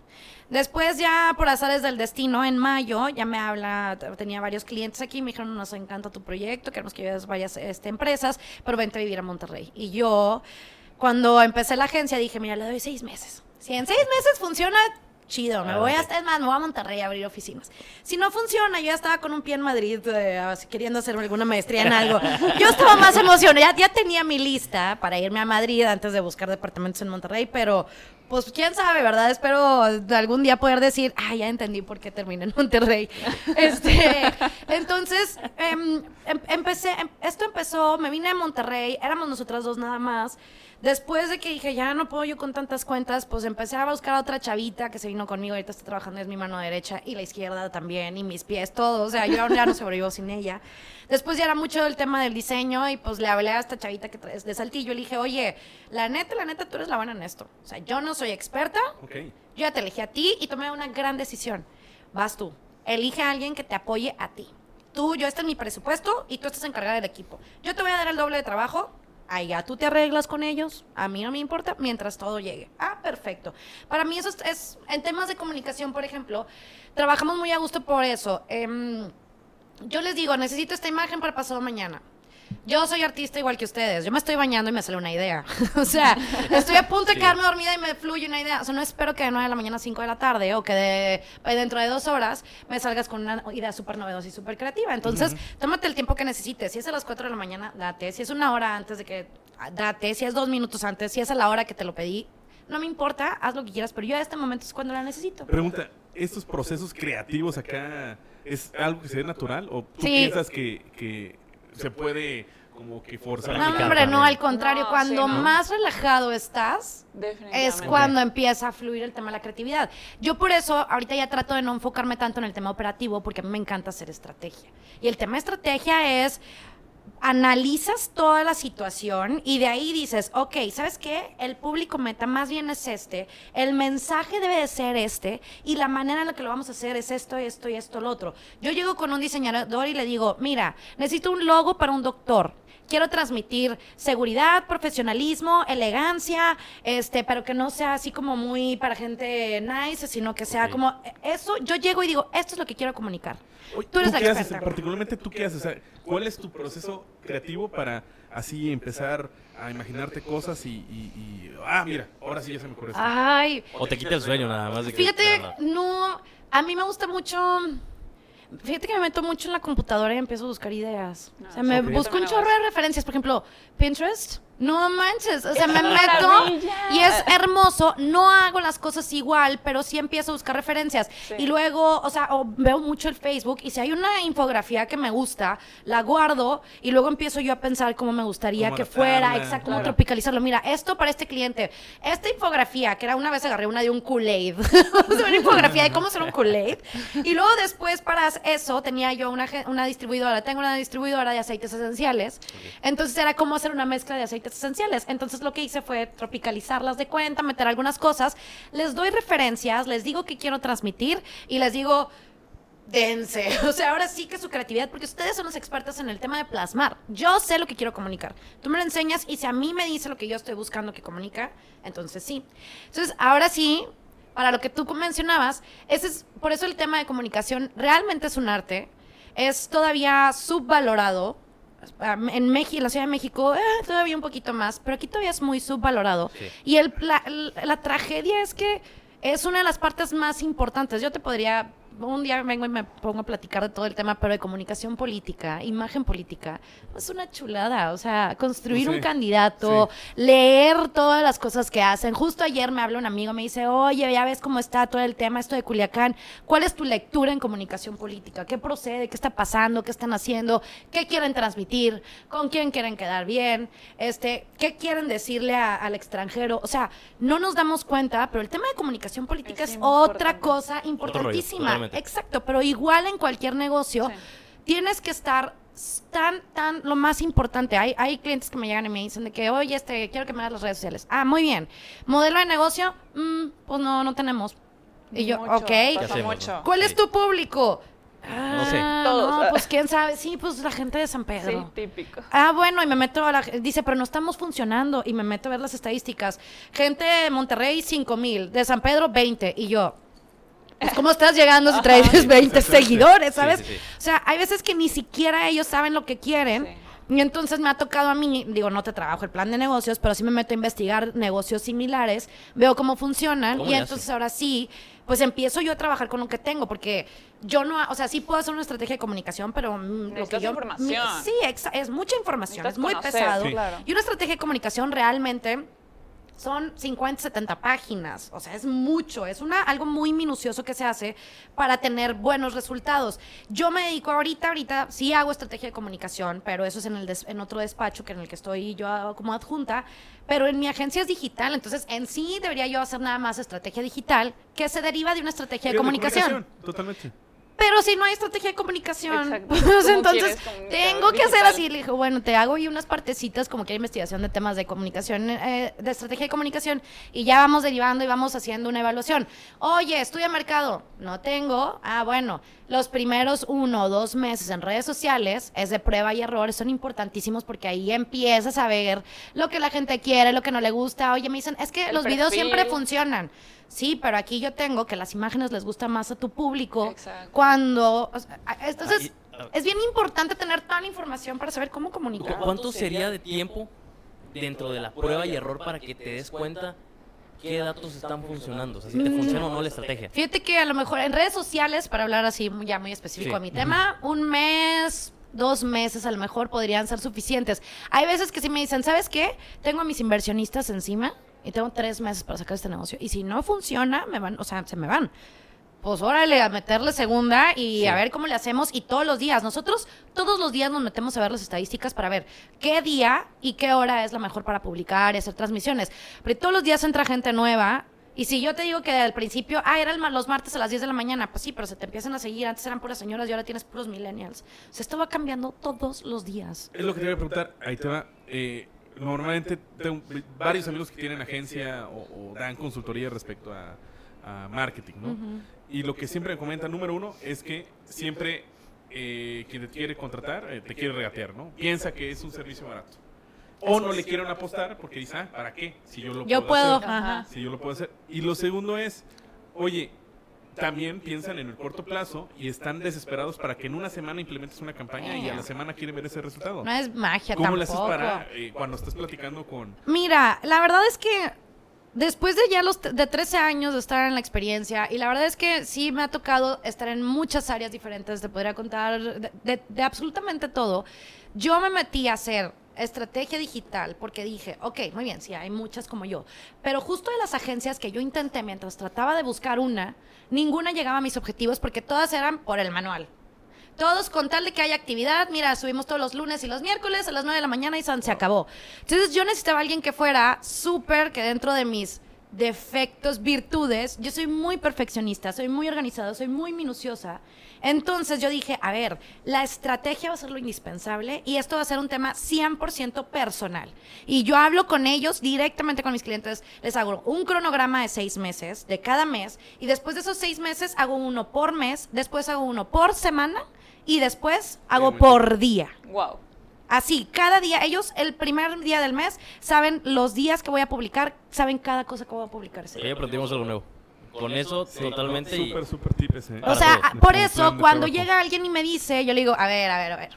Después ya por azares del destino, en mayo, ya me habla, tenía varios clientes aquí, me dijeron, nos encanta tu proyecto, queremos que lleves varias este, empresas, pero vente a vivir a Monterrey. Y yo, cuando empecé la agencia, dije, mira, le doy seis meses. Si en seis meses funciona, chido, me voy hasta, es más, me voy a Monterrey a abrir oficinas. Si no funciona, yo ya estaba con un pie en Madrid, eh, queriendo hacer alguna maestría en algo. Yo estaba más emocionada, ya, ya tenía mi lista para irme a Madrid antes de buscar departamentos en Monterrey, pero pues quién sabe, ¿verdad? Espero algún día poder decir, ah, ya entendí por qué terminé en Monterrey. Este, entonces, em, em- empecé, em- esto empezó, me vine a Monterrey, éramos nosotras dos nada más. Después de que dije, ya no puedo yo con tantas cuentas, pues empecé a buscar a otra chavita que se vino conmigo, ahorita está trabajando, es mi mano derecha y la izquierda también, y mis pies, todo, o sea, yo ya no sobrevivo sin ella. Después ya era mucho el tema del diseño y pues le hablé a esta chavita que es de Saltillo, le dije, oye, la neta, la neta, tú eres la buena en esto. O sea, yo no soy experta, Ok. yo ya te elegí a ti y tomé una gran decisión. Vas tú. Elige a alguien que te apoye a ti. Tú, yo, este es mi presupuesto y tú estás encargada del equipo. Yo te voy a dar el doble de trabajo. Ahí ya tú te arreglas con ellos. A mí no me importa mientras todo llegue. Ah, perfecto. Para mí eso es, es- en temas de comunicación, por ejemplo, trabajamos muy a gusto por eso. Em, yo les digo, necesito esta imagen para pasado mañana. Yo soy artista igual que ustedes. Yo me estoy bañando y me sale una idea. o sea, estoy a punto de quedarme dormida y me fluye una idea. O sea, no espero que de 9 de la mañana a 5 de la tarde o que de, eh, dentro de dos horas me salgas con una idea súper novedosa y súper creativa. Entonces, tómate el tiempo que necesites. Si es a las 4 de la mañana, date. Si es una hora antes de que, ah, date. Si es dos minutos antes, si es a la hora que te lo pedí, no me importa, haz lo que quieras, pero yo a este momento es cuando la necesito. Pregunta, estos procesos creativos acá es algo que se ve natural o tú Sí. piensas que, que se puede como que forzar? No, hombre, no, al contrario, No, cuando sí, ¿no? más relajado estás, es cuando empieza a fluir el tema de la creatividad. Yo por eso ahorita ya trato de no enfocarme tanto en el tema operativo porque a mí me encanta hacer estrategia. Y el tema de estrategia es analizas toda la situación y de ahí dices, ok, ¿sabes qué? El público meta más bien es este, el mensaje debe de ser este y la manera en la que lo vamos a hacer es esto, esto y esto, lo otro. Yo llego con un diseñador y le digo, mira, necesito un logo para un doctor. Quiero transmitir seguridad, profesionalismo, elegancia, este, pero que no sea así como muy para gente nice, sino que sea como eso. Yo llego y digo, esto es lo que quiero comunicar. Oye, Tú eres la qué haces? experta. Particularmente tú qué haces? O sea, ¿Cuál es tu proceso creativo para así empezar a imaginarte cosas y, y- y- ah, mira, ahora sí ya se me ocurre. Ay, O te quita el sueño nada más. De que, Fíjate, no, a mí me gusta mucho. Fíjate que me meto mucho en la computadora y empiezo a buscar ideas. No, o sea, me ok. busco un chorro de referencias. Por ejemplo, Pinterest. No manches. O sea, me ¡Qué meto maravilla! y es hermoso. No hago las cosas igual, pero sí empiezo a buscar referencias. Sí. Y luego, o sea, o veo mucho el Facebook y si hay una infografía que me gusta, la guardo y luego empiezo yo a pensar cómo me gustaría que fuera, exacto, cómo claro. tropicalizarlo. Mira, esto para este cliente. Esta infografía, que era una vez agarré una de un Kool-Aid. Una infografía de cómo hacer un Kool-Aid. Y luego después para eso tenía yo una, una distribuidora. Tengo una distribuidora de aceites esenciales. Entonces era cómo hacer una mezcla de aceites esenciales. Entonces lo que hice fue tropicalizarlas de cuenta, meter algunas cosas. Les doy referencias, les digo qué quiero transmitir y les digo, dense. O sea, ahora sí que su creatividad, porque ustedes son los expertos en el tema de plasmar. Yo sé lo que quiero comunicar. Tú me lo enseñas y si a mí me dice lo que yo estoy buscando que comunica, entonces sí. Entonces, ahora sí, para lo que tú mencionabas, ese es, por eso el tema de comunicación realmente es un arte. Es todavía subvalorado. En México, la Ciudad de México, eh, todavía un poquito más, pero aquí todavía es muy subvalorado. Sí. Y el, la, la tragedia es que es una de las partes más importantes. Yo te podría, un día vengo y me pongo a platicar de todo el tema, pero de comunicación política, imagen política, es una chulada. O sea, construir Sí, un candidato, leer todas las cosas que hacen. Justo ayer me habla un amigo, me dice, oye, ya ves cómo está todo el tema, esto de Culiacán. ¿Cuál es tu lectura en comunicación política? ¿Qué procede? ¿Qué está pasando? ¿Qué están haciendo? ¿Qué quieren transmitir? ¿Con quién quieren quedar bien? Este, ¿Qué quieren decirle a- al extranjero? O sea, no nos damos cuenta, pero el tema de comunicación política es, Es otra cosa rollo, importantísima. Exacto, pero igual en cualquier negocio Sí. tienes que estar tan, tan, lo más importante. Hay, hay clientes que me llegan y me dicen de que, oye, este, quiero que me hagas las redes sociales. Ah, muy bien. ¿Modelo de negocio? Mm, pues no, no tenemos. Y yo, Mucho, ok. mucho. no? ¿Cuál es Sí. tu público? No sé. Ah, Todos. No, pues quién sabe. Sí, pues la gente de San Sí, Pedro. típico. Ah, bueno, y me meto a la... Dice, pero no estamos funcionando. Y me meto a ver las estadísticas. Gente de Monterrey, 5 mil. De San Pedro, 20. Y yo... pues, ¿Cómo estás llegando si traes 20 seguidores, sabes? sí, sí. O sea, hay veces que ni siquiera ellos saben lo que quieren. Sí. Y entonces me ha tocado a mí, digo, no te trabajo el plan de negocios, pero sí me meto a investigar negocios similares, veo cómo funcionan ¿Cómo y entonces ahora sí, pues empiezo yo a trabajar con lo que tengo, porque yo no, o sea, sí puedo hacer una estrategia de comunicación, pero mm, lo que yo... información. mi- sí, exa- es mucha información, Necesitas es muy conocer, pesado. sí. Claro. Y una estrategia de comunicación realmente son 50, 70 páginas. O sea, es mucho. Es una, algo muy minucioso que se hace para tener buenos resultados. Yo me dedico ahorita, ahorita sí hago estrategia de comunicación, pero eso es en, el des- en otro despacho que en el que estoy yo como adjunta. Pero en mi agencia es digital. Entonces, en sí debería yo hacer nada más estrategia digital que se deriva de una estrategia de Sí, comunicación. Totalmente. Pero si no hay estrategia de comunicación, Exacto. pues ¿Cómo entonces tengo que hacer así. Le dijo, bueno, te hago y unas partecitas como que hay investigación de temas de comunicación, eh, de estrategia de comunicación, y ya vamos derivando y vamos haciendo una evaluación. Oye, estudia mercado. No tengo. Ah, bueno, los primeros uno o dos meses en redes sociales es de prueba y error, son importantísimos porque ahí empiezas a ver lo que la gente quiere, lo que no le gusta. Oye, me dicen, es que El los videos siempre funcionan. Sí, pero aquí yo tengo que las imágenes les gustan más a tu público Exacto. cuando... o sea, a- entonces, ah. es bien importante tener toda la información para saber cómo comunicar. ¿Cu- ¿Cuánto sería de tiempo dentro de la prueba y error para que te des cuenta qué datos están funcionando? O sea, si te funciona o no la estrategia. Fíjate que a lo mejor en redes sociales, para hablar así ya muy específico Sí. a mi tema, un mes, dos meses a lo mejor podrían ser suficientes. Hay veces que sí me dicen, ¿sabes qué? Tengo a mis inversionistas encima y tengo tres meses para sacar este negocio. Y si no funciona, me van, o sea, se me van. pues órale, a meterle segunda y a ver cómo le hacemos. Y todos los días, nosotros todos los días nos metemos a ver las estadísticas para ver qué día y qué hora es la mejor para publicar y hacer transmisiones. Pero todos los días entra gente nueva. Y si yo te digo que al principio, ah, eran los martes a las 10 de la mañana, pues sí, pero se te empiezan a seguir. Antes eran puras señoras y ahora tienes puros millennials. O sea, esto va cambiando todos los días. Es lo que te iba a preguntar. Ahí te va. Eh, normalmente tengo varios amigos que tienen agencia o, dan consultoría respecto a, marketing, ¿no? Y lo que siempre me comentan, número uno, es que siempre eh, quien te quiere contratar eh, te quiere regatear, ¿no? Piensa que es un servicio barato. O no le quieren apostar porque dice, ah, ¿para qué? Si yo lo yo puedo, hacer. Ajá. Si yo lo puedo hacer. Y lo segundo es, oye, también piensan en el corto plazo y están desesperados para que en una semana implementes una campaña y a la semana quieren ver ese resultado. No es magia ¿Cómo tampoco. haces para eh, cuando estás platicando con... Mira, la verdad es que después de ya los de 13 años de estar en la experiencia, y la verdad es que sí me ha tocado estar en muchas áreas diferentes, te podría contar de, de absolutamente todo, yo me metí a hacer estrategia digital porque dije, ok, muy bien, sí, hay muchas como yo, pero justo de las agencias que yo intenté mientras trataba de buscar una, ninguna llegaba a mis objetivos porque todas eran por el manual. Todos con tal de que haya actividad, mira, subimos todos los lunes y los miércoles a las 9 de la mañana y se acabó. Entonces yo necesitaba alguien que fuera súper, que dentro de mis defectos, virtudes, yo soy muy perfeccionista, soy muy organizada, soy muy minuciosa. Entonces yo dije, a ver, la estrategia va a ser lo indispensable y esto va a ser un tema 100% personal. Y yo hablo con ellos directamente con mis clientes, les hago un cronograma de seis meses, de cada mes, y después de esos seis meses hago uno por mes, después hago uno por semana y después hago por día. Wow. Así, cada día, ellos el primer día del mes saben los días que voy a publicar, saben cada cosa que voy a publicar. Ya aprendimos algo nuevo. Con eso, totalmente. Súper, súper tipes, ¿eh? O sea, por eso, cuando llega alguien y me dice, yo le digo, a ver, a ver, a ver.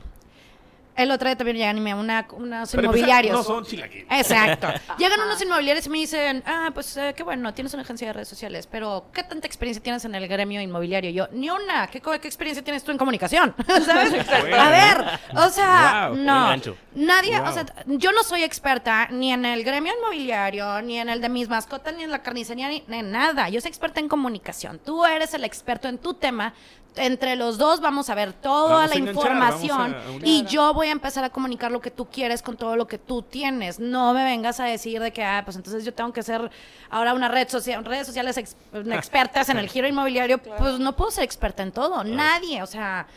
El otro día también llegan y me una, unos inmobiliarios. No son chilaquiles. Exacto. llegan unos inmobiliarios y me dicen, ah, pues eh, qué bueno, tienes una agencia de redes sociales, pero ¿qué tanta experiencia tienes en el gremio inmobiliario? Yo, ni una. ¿Qué, qué experiencia tienes tú en comunicación? ¿Sabes? A ver, o sea, no. Nadie, o sea, yo no soy experta ni en el gremio inmobiliario, ni en el de mis mascotas, ni en la carnicería, ni en nada. Yo soy experta en comunicación. Tú eres el experto en tu tema entre los dos vamos a ver toda la información y yo voy a empezar a comunicar lo que tú quieres con todo lo que tú tienes. No me vengas a decir de que, ah, pues entonces yo tengo que ser ahora una red social, redes sociales expertas en el giro inmobiliario. Pues no puedo ser experta en todo, nadie, o sea...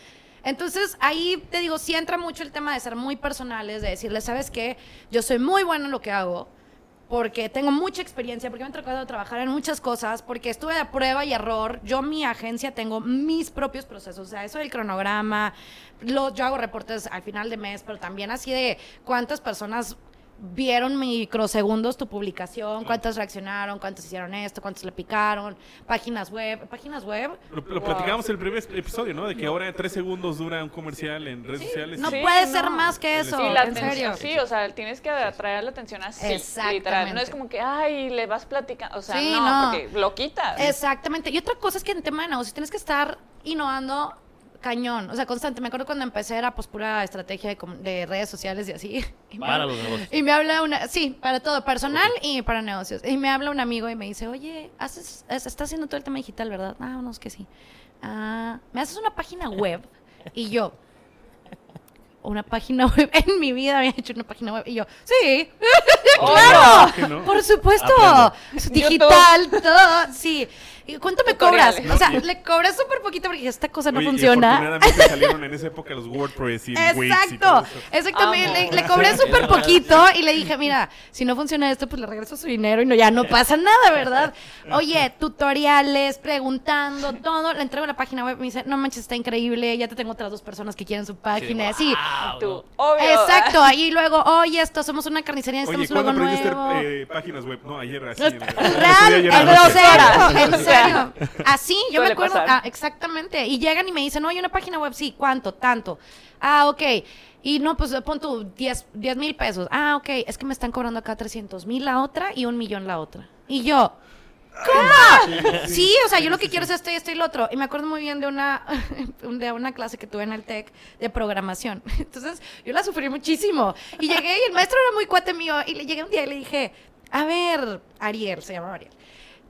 Entonces ahí te digo, sí entra mucho el tema de ser muy personales, de decirle, ¿sabes qué? Yo soy muy bueno en lo que hago porque tengo mucha experiencia, porque me ha tocado trabajar en muchas cosas, porque estuve de prueba y error. Yo, mi agencia, tengo mis propios procesos, o sea, eso del cronograma, lo, yo hago reportes al final de mes, pero también así de cuántas personas vieron microsegundos tu publicación, cuántas reaccionaron, cuántas hicieron esto, cuántos le picaron, páginas web, páginas web. Lo, platicamos en el primer episodio, ¿no? De que ahora tres segundos dura un comercial en redes sociales. No puede ser más que eso, en serio. Sí, o sea, tienes que atraer la atención así, literal. No es como que, ay, le vas platicando, o sea, no, porque lo quitas. Exactamente. Y otra cosa es que en tema de negocios tienes que estar innovando cañón, o sea, constante. Me acuerdo cuando empecé era pues pura estrategia de, redes sociales y así. Y para los negocios. Y me habla una, sí, para todo, personal y para negocios. Y me habla un amigo y me dice, oye, haces, estás haciendo todo el tema digital, ¿verdad? Ah, no, es que sí. Ah, ¿me haces una página web? Y yo, una página web. En mi vida había hecho una página web. Y yo, sí. claro. Por supuesto. Digital, todo. Sí. ¿Cuánto me cobras? O sea, le cobré súper poquito porque esta cosa no funciona. salieron en esa época los WordPress y Exacto, exactamente. Le, cobré súper poquito y le dije, mira, si no funciona esto, pues le regreso su dinero y no, ya no pasa nada, ¿verdad? Oye, tutoriales, preguntando, todo. Le entrego la página web, me dice, no manches, está increíble, ya te tengo otras dos personas que quieren su página. Sí, tú, obvio. Exacto, y luego, oye, esto, somos una carnicería, necesitamos un logo nuevo. Eh, páginas web? No, ayer así. Real, Así, yo me acuerdo. Ah, exactamente. Y llegan y me dicen, no, hay una página web, sí, ¿cuánto? Tanto. Ah, ok. Y no, pues pon tu 10 mil pesos. Ah, ok. Es que me están cobrando acá 300 mil la otra y un millón la otra. Y yo, ¿Cómo? Sí, o sea, yo lo que quiero es esto y esto y lo otro. Y me acuerdo muy bien de una, de una clase que tuve en el TEC de programación. Entonces, yo la sufrí muchísimo. Y llegué y el maestro era muy cuate mío. Y le llegué un día y le dije, a ver, Ariel, se llama Ariel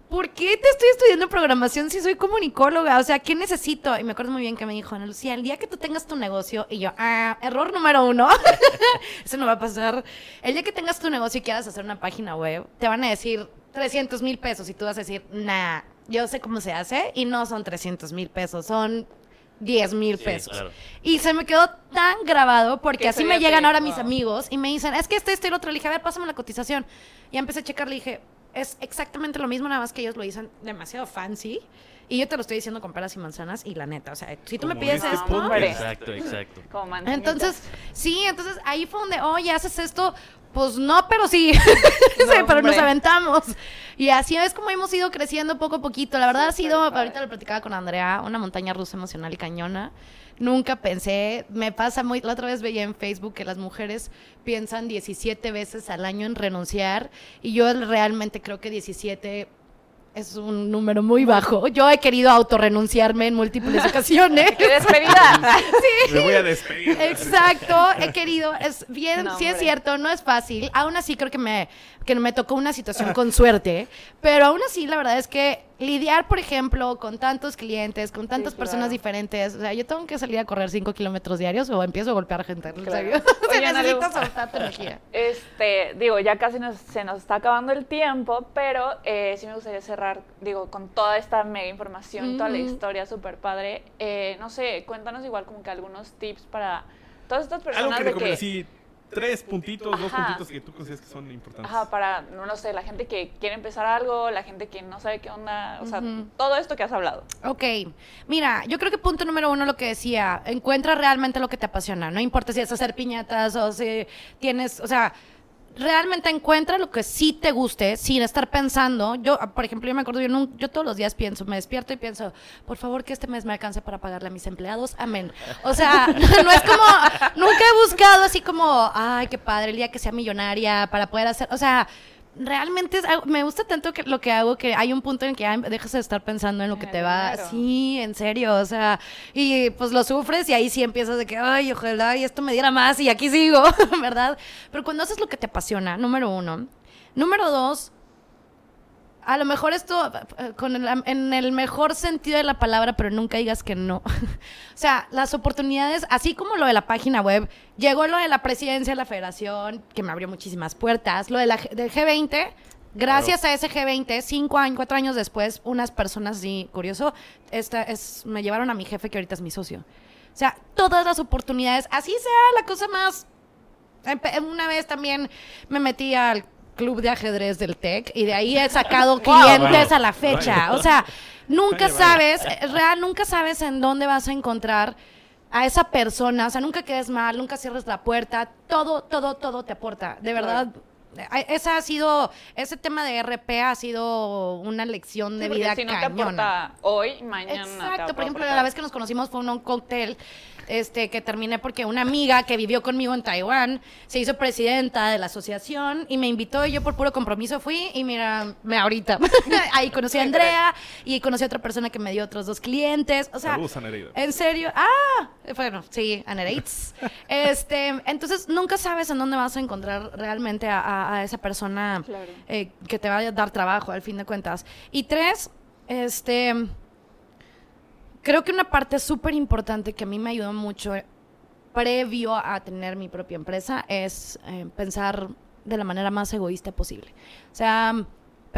¿por qué te estoy estudiando programación si soy comunicóloga? O sea, ¿qué necesito? Y me acuerdo muy bien que me dijo, Ana Lucía, el día que tú tengas tu negocio, y yo, ah, error número uno, eso no va a pasar. El día que tengas tu negocio y quieras hacer una página web, te van a decir 300 mil pesos y tú vas a decir, nah, yo sé cómo se hace y no son 300 mil pesos, son 10 mil Sí, pesos. claro. Y se me quedó tan grabado porque Que así me llegan ahora mis amigos y me dicen, es que este, este y el otro. Le dije, a ver, pásame la cotización. Y empecé a checar, le dije, es exactamente lo mismo, nada más que ellos lo dicen demasiado fancy. Y yo te lo estoy diciendo con peras y manzanas y la neta, o sea, si tú me Como pides este esto... hombre. Exacto, exacto. Como. Entonces, sí, entonces ahí fue donde, oye, haces esto, pues no, pero sí, pero nos aventamos. Y así es como hemos ido creciendo poco a poquito. La verdad ha sido, ahorita lo platicaba con Andrea, una montaña rusa emocional y cañona. Nunca pensé, me pasa muy, la otra vez veía en Facebook que las mujeres piensan 17 veces al año en renunciar y yo realmente creo que 17 es un número muy bajo. Yo he querido autorrenunciarme en múltiples ocasiones. ¡Qué despedida! Me voy a despedir. Exacto, he querido, es bien, No, sí es cierto, no es fácil. Aún así creo que me, que me tocó una situación con suerte, pero aún así la verdad es que lidiar, por ejemplo, con tantos clientes, con tantas claro. personas diferentes, o sea, yo tengo que salir a correr 5 kilómetros diarios o empiezo a golpear gente, en Claro. serio. O sea, Oye, Ana necesito Lu. soltar energía. Este, digo, ya casi nos- se nos está acabando el tiempo, pero eh, sí me gustaría cerrar, digo, con toda esta mega información, toda la historia súper padre. Eh, no sé, cuéntanos igual como que algunos tips para todas estas Algo personas que de que... sí, tres puntitos, dos puntitos que tú consideras que son importantes. Ajá, para, no, no sé, la gente que quiere empezar algo, la gente que no sabe qué onda, o sea, todo esto que has hablado. Ok, mira, yo creo que punto número uno lo que decía, encuentra realmente lo que te apasiona, no importa si es hacer piñatas o si tienes, o sea, realmente encuentra lo que sí te guste sin estar pensando. Yo, por ejemplo, yo me acuerdo, yo, nun- yo todos los días pienso, me despierto y pienso, por favor que este mes me alcance para pagarle a mis empleados, amén. O sea, no es como, nunca he buscado así como, ay, qué padre, el día que sea millonaria para poder hacer, o sea... Realmente es me gusta tanto que lo que hago que hay un punto en que dejas de estar pensando en lo que te va. Sí, en serio, o sea, y pues lo sufres y ahí sí empiezas de que, ay, ojalá y esto me diera más y aquí sigo, ¿verdad? Pero cuando haces lo que te apasiona, número uno. Número dos, a lo mejor esto, eh, con el- en el mejor sentido de la palabra, pero nunca digas que no. o sea, las oportunidades, así como lo de la página web, llegó lo de la presidencia de la federación, que me abrió muchísimas puertas, lo de la, del G20, gracias a ese G20, cinco años, cuatro años después, unas personas, sí, curioso, esta es, me llevaron a mi jefe, que ahorita es mi socio. O sea, todas las oportunidades, así sea la cosa más Una vez también me metí al club de ajedrez del TEC y de ahí he sacado clientes Wow. a la fecha. O sea, nunca sabes, eh, real, nunca sabes en dónde vas a encontrar a esa persona. O sea, nunca quedes mal, nunca cierres la puerta. Todo, todo, todo te aporta. De verdad. eh, Esa ha sido, ese tema de RP ha sido una lección de Sí, vida si no te cañona. aporta hoy, mañana te Exacto, por ejemplo, aportar. la vez que nos conocimos fue en un cóctel este, que terminé porque una amiga que vivió conmigo en Taiwán se hizo presidenta de la asociación y me invitó y yo por puro compromiso fui y mira, me ahorita. Ahí conocí a Andrea y conocí a otra persona que me dio otros dos clientes. O sea, Saludos a Nereida. en serio. Ah, bueno, sí, a Nereitz. este, entonces nunca sabes en dónde vas a encontrar realmente a, a- a esa persona Claro. eh, que te va a dar trabajo al fin de cuentas. Y tres, este, creo que una parte súper importante que a mí me ayudó mucho eh, previo a tener mi propia empresa es eh, pensar de la manera más egoísta posible. O sea,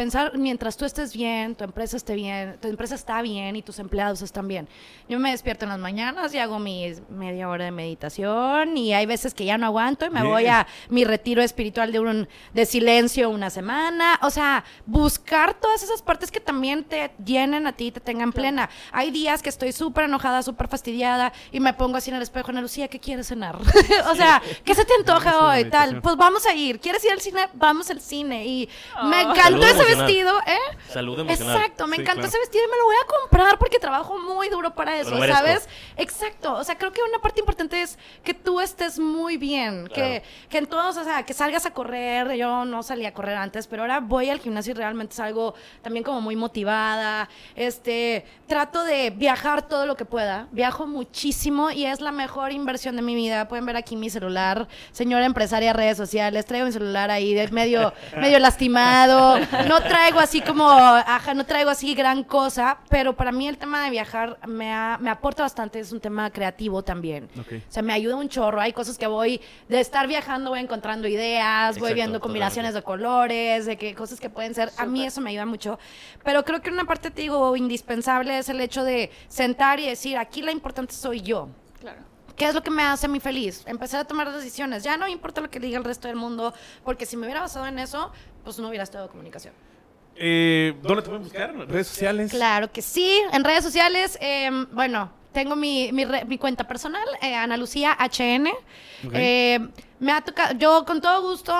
pensar mientras tú estés bien, tu empresa esté bien, tu empresa está bien y tus empleados están bien. Yo me despierto en las mañanas y hago mi media hora de meditación y hay veces que ya no aguanto y me Bien. voy a mi retiro espiritual de un de silencio una semana, o sea, buscar todas esas partes que también te llenen a ti y te tengan plena. Hay días que estoy súper enojada, súper fastidiada y me pongo así en el espejo, Ana Lucía, ¿qué quieres cenar? o sea, ¿qué se te antoja hoy? Tal, pues vamos a ir. ¿Quieres ir al cine? Vamos al cine. Y me Ah. encantó Salud ese emocional. vestido, ¿eh? Salud emocional. Exacto, me Sí, encantó claro. ese vestido y me lo voy a comprar porque trabajo muy duro para eso. ¿sabes? Exacto, o sea, creo que una parte importante es que tú estés muy bien, que, que en todos, o sea, que salgas a correr, yo no salía a correr antes, pero ahora voy al gimnasio y realmente salgo también como muy motivada, este, trato de viajar todo lo que pueda, viajo muchísimo y es la mejor inversión de mi vida, pueden ver aquí mi celular, señora empresaria redes sociales, traigo mi celular ahí, de medio, medio lastimado, no traigo así como, ajá, no traigo así gran cosa, pero para mí el tema de viajar me, ha- me aporta bastante, es un tema creativo también. Ok. O sea, me ayuda un chorro, hay cosas que voy, de estar viajando voy encontrando ideas, voy Exacto, viendo combinaciones de colores, de que cosas que pueden ser, a mí eso me ayuda mucho, pero creo que una parte, te digo, indispensable es el hecho de sentar y decir, aquí la importante soy yo. Claro. ¿Qué es lo que me hace a mí feliz? Empezar a tomar decisiones. Ya no me importa lo que diga el resto del mundo, porque si me hubiera basado en eso, pues no hubiera estudiado comunicación. Eh, ¿Dónde te pueden buscar? ¿Redes sociales? Claro que sí. En redes sociales, eh, bueno, tengo mi, mi, re- mi cuenta personal, eh, Ana Lucía HN. Ok. Eh, me ha tocado, yo con todo gusto,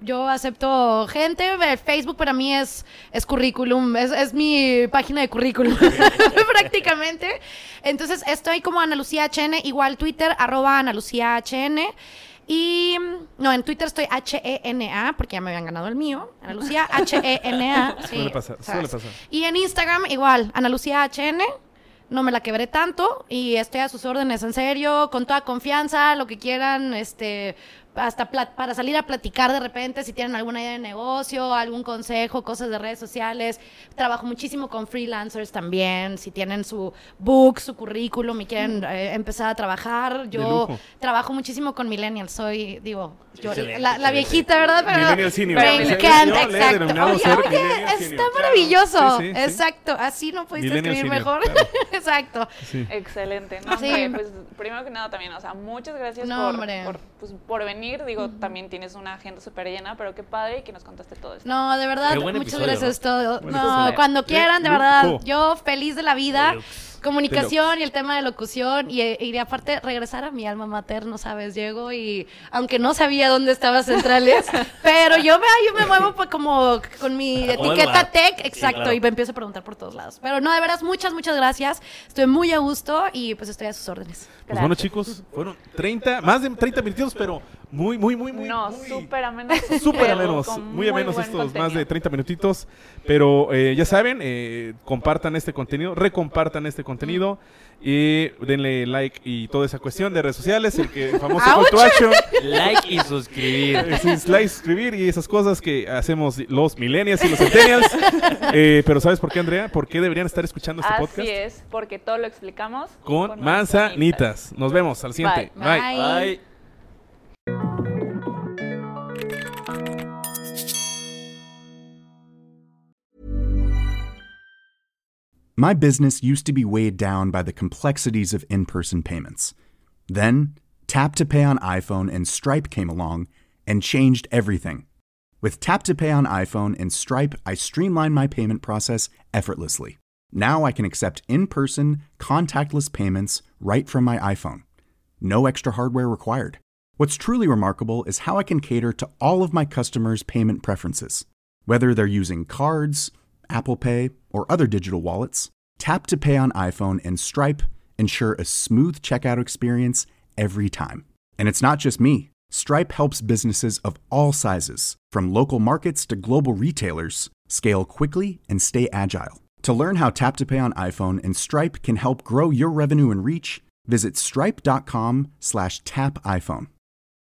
yo acepto gente. Eh, Facebook para mí es, es currículum, es, es mi página de currículum prácticamente. Entonces estoy como Ana Lucía HN, igual Twitter, arroba Ana Lucía HN. Y mm, no, en Twitter estoy H-E-N-A, porque ya me habían ganado el mío. Ana Lucía H-E-N-A. sí, Suele pasar, suele pasar. Y en Instagram igual, Ana Lucía HN. No me la quebré tanto y estoy a sus órdenes, en serio, con toda confianza, lo que quieran, este, hasta plat- para salir a platicar de repente, si tienen alguna idea de negocio, algún consejo, cosas de redes sociales. Trabajo muchísimo con freelancers también, si tienen su book, su currículum y quieren eh, empezar a trabajar. Yo trabajo muchísimo con millennials, soy, digo, yo, la, la viejita, ¿verdad? Pero Millennial senior. me encanta, exacto. Oye, oye, está maravilloso. Sí, sí, sí. Exacto, así no pudiste Millennial escribir senior, mejor. claro. exacto. Sí. Excelente. No, Sí. hombre, pues primero que nada también, o sea, muchas gracias No, por, por, pues, por venir. Digo, también tienes una agenda súper llena, pero qué padre que nos contaste todo esto. No, de verdad, muchas episodio, gracias. ¿no? Todo. Buen No, episodio. cuando quieran, de lujo. verdad, yo feliz de la vida. Comunicación y el tema de locución y, y de aparte regresar a mi alma materno, ¿sabes? Llego y aunque no sabía dónde estaba Centrales, pero yo me, yo me muevo pues como con mi etiqueta tech, Sí, exacto, claro. y me empiezo a preguntar por todos lados. Pero no, de veras, muchas, muchas gracias. Estoy muy a gusto y pues estoy a sus órdenes. Pues bueno, chicos, fueron 30, más de 30 minutos, pero muy, muy, muy, muy. no, muy- súper amenos. Súper amenos, con muy amenos estos más de contenido. 30 minutitos. Pero eh, ya saben, eh, compartan este contenido, recompartan este contenido y denle like y toda esa cuestión de redes sociales, el que el famoso call to ¡Auch! action, Like y suscribir. sí, like, suscribir y esas cosas que hacemos los millennials y los centennials. Eh, pero ¿sabes por qué, Andrea? ¿Por qué deberían estar escuchando este Así podcast? es, porque todo lo explicamos Con manzanitas. Nos vemos al siguiente. Bye. Bye. My business used to be weighed down by the complexities of in person payments. Then, Tap to Pay on iPhone and Stripe came along and changed everything. With Tap to Pay on iPhone and Stripe, I streamlined my payment process effortlessly. Now I can accept in person, contactless payments right from my iPhone. No extra hardware required. What's truly remarkable is how I can cater to all of my customers' payment preferences. Whether they're using cards, Apple Pay, or other digital wallets, Tap to Pay on iPhone and Stripe ensure a smooth checkout experience every time. And it's not just me. Stripe helps businesses of all sizes, from local markets to global retailers, scale quickly and stay agile. To learn how Tap to Pay on iPhone and Stripe can help grow your revenue and reach, visit stripe.com slash tap iPhone.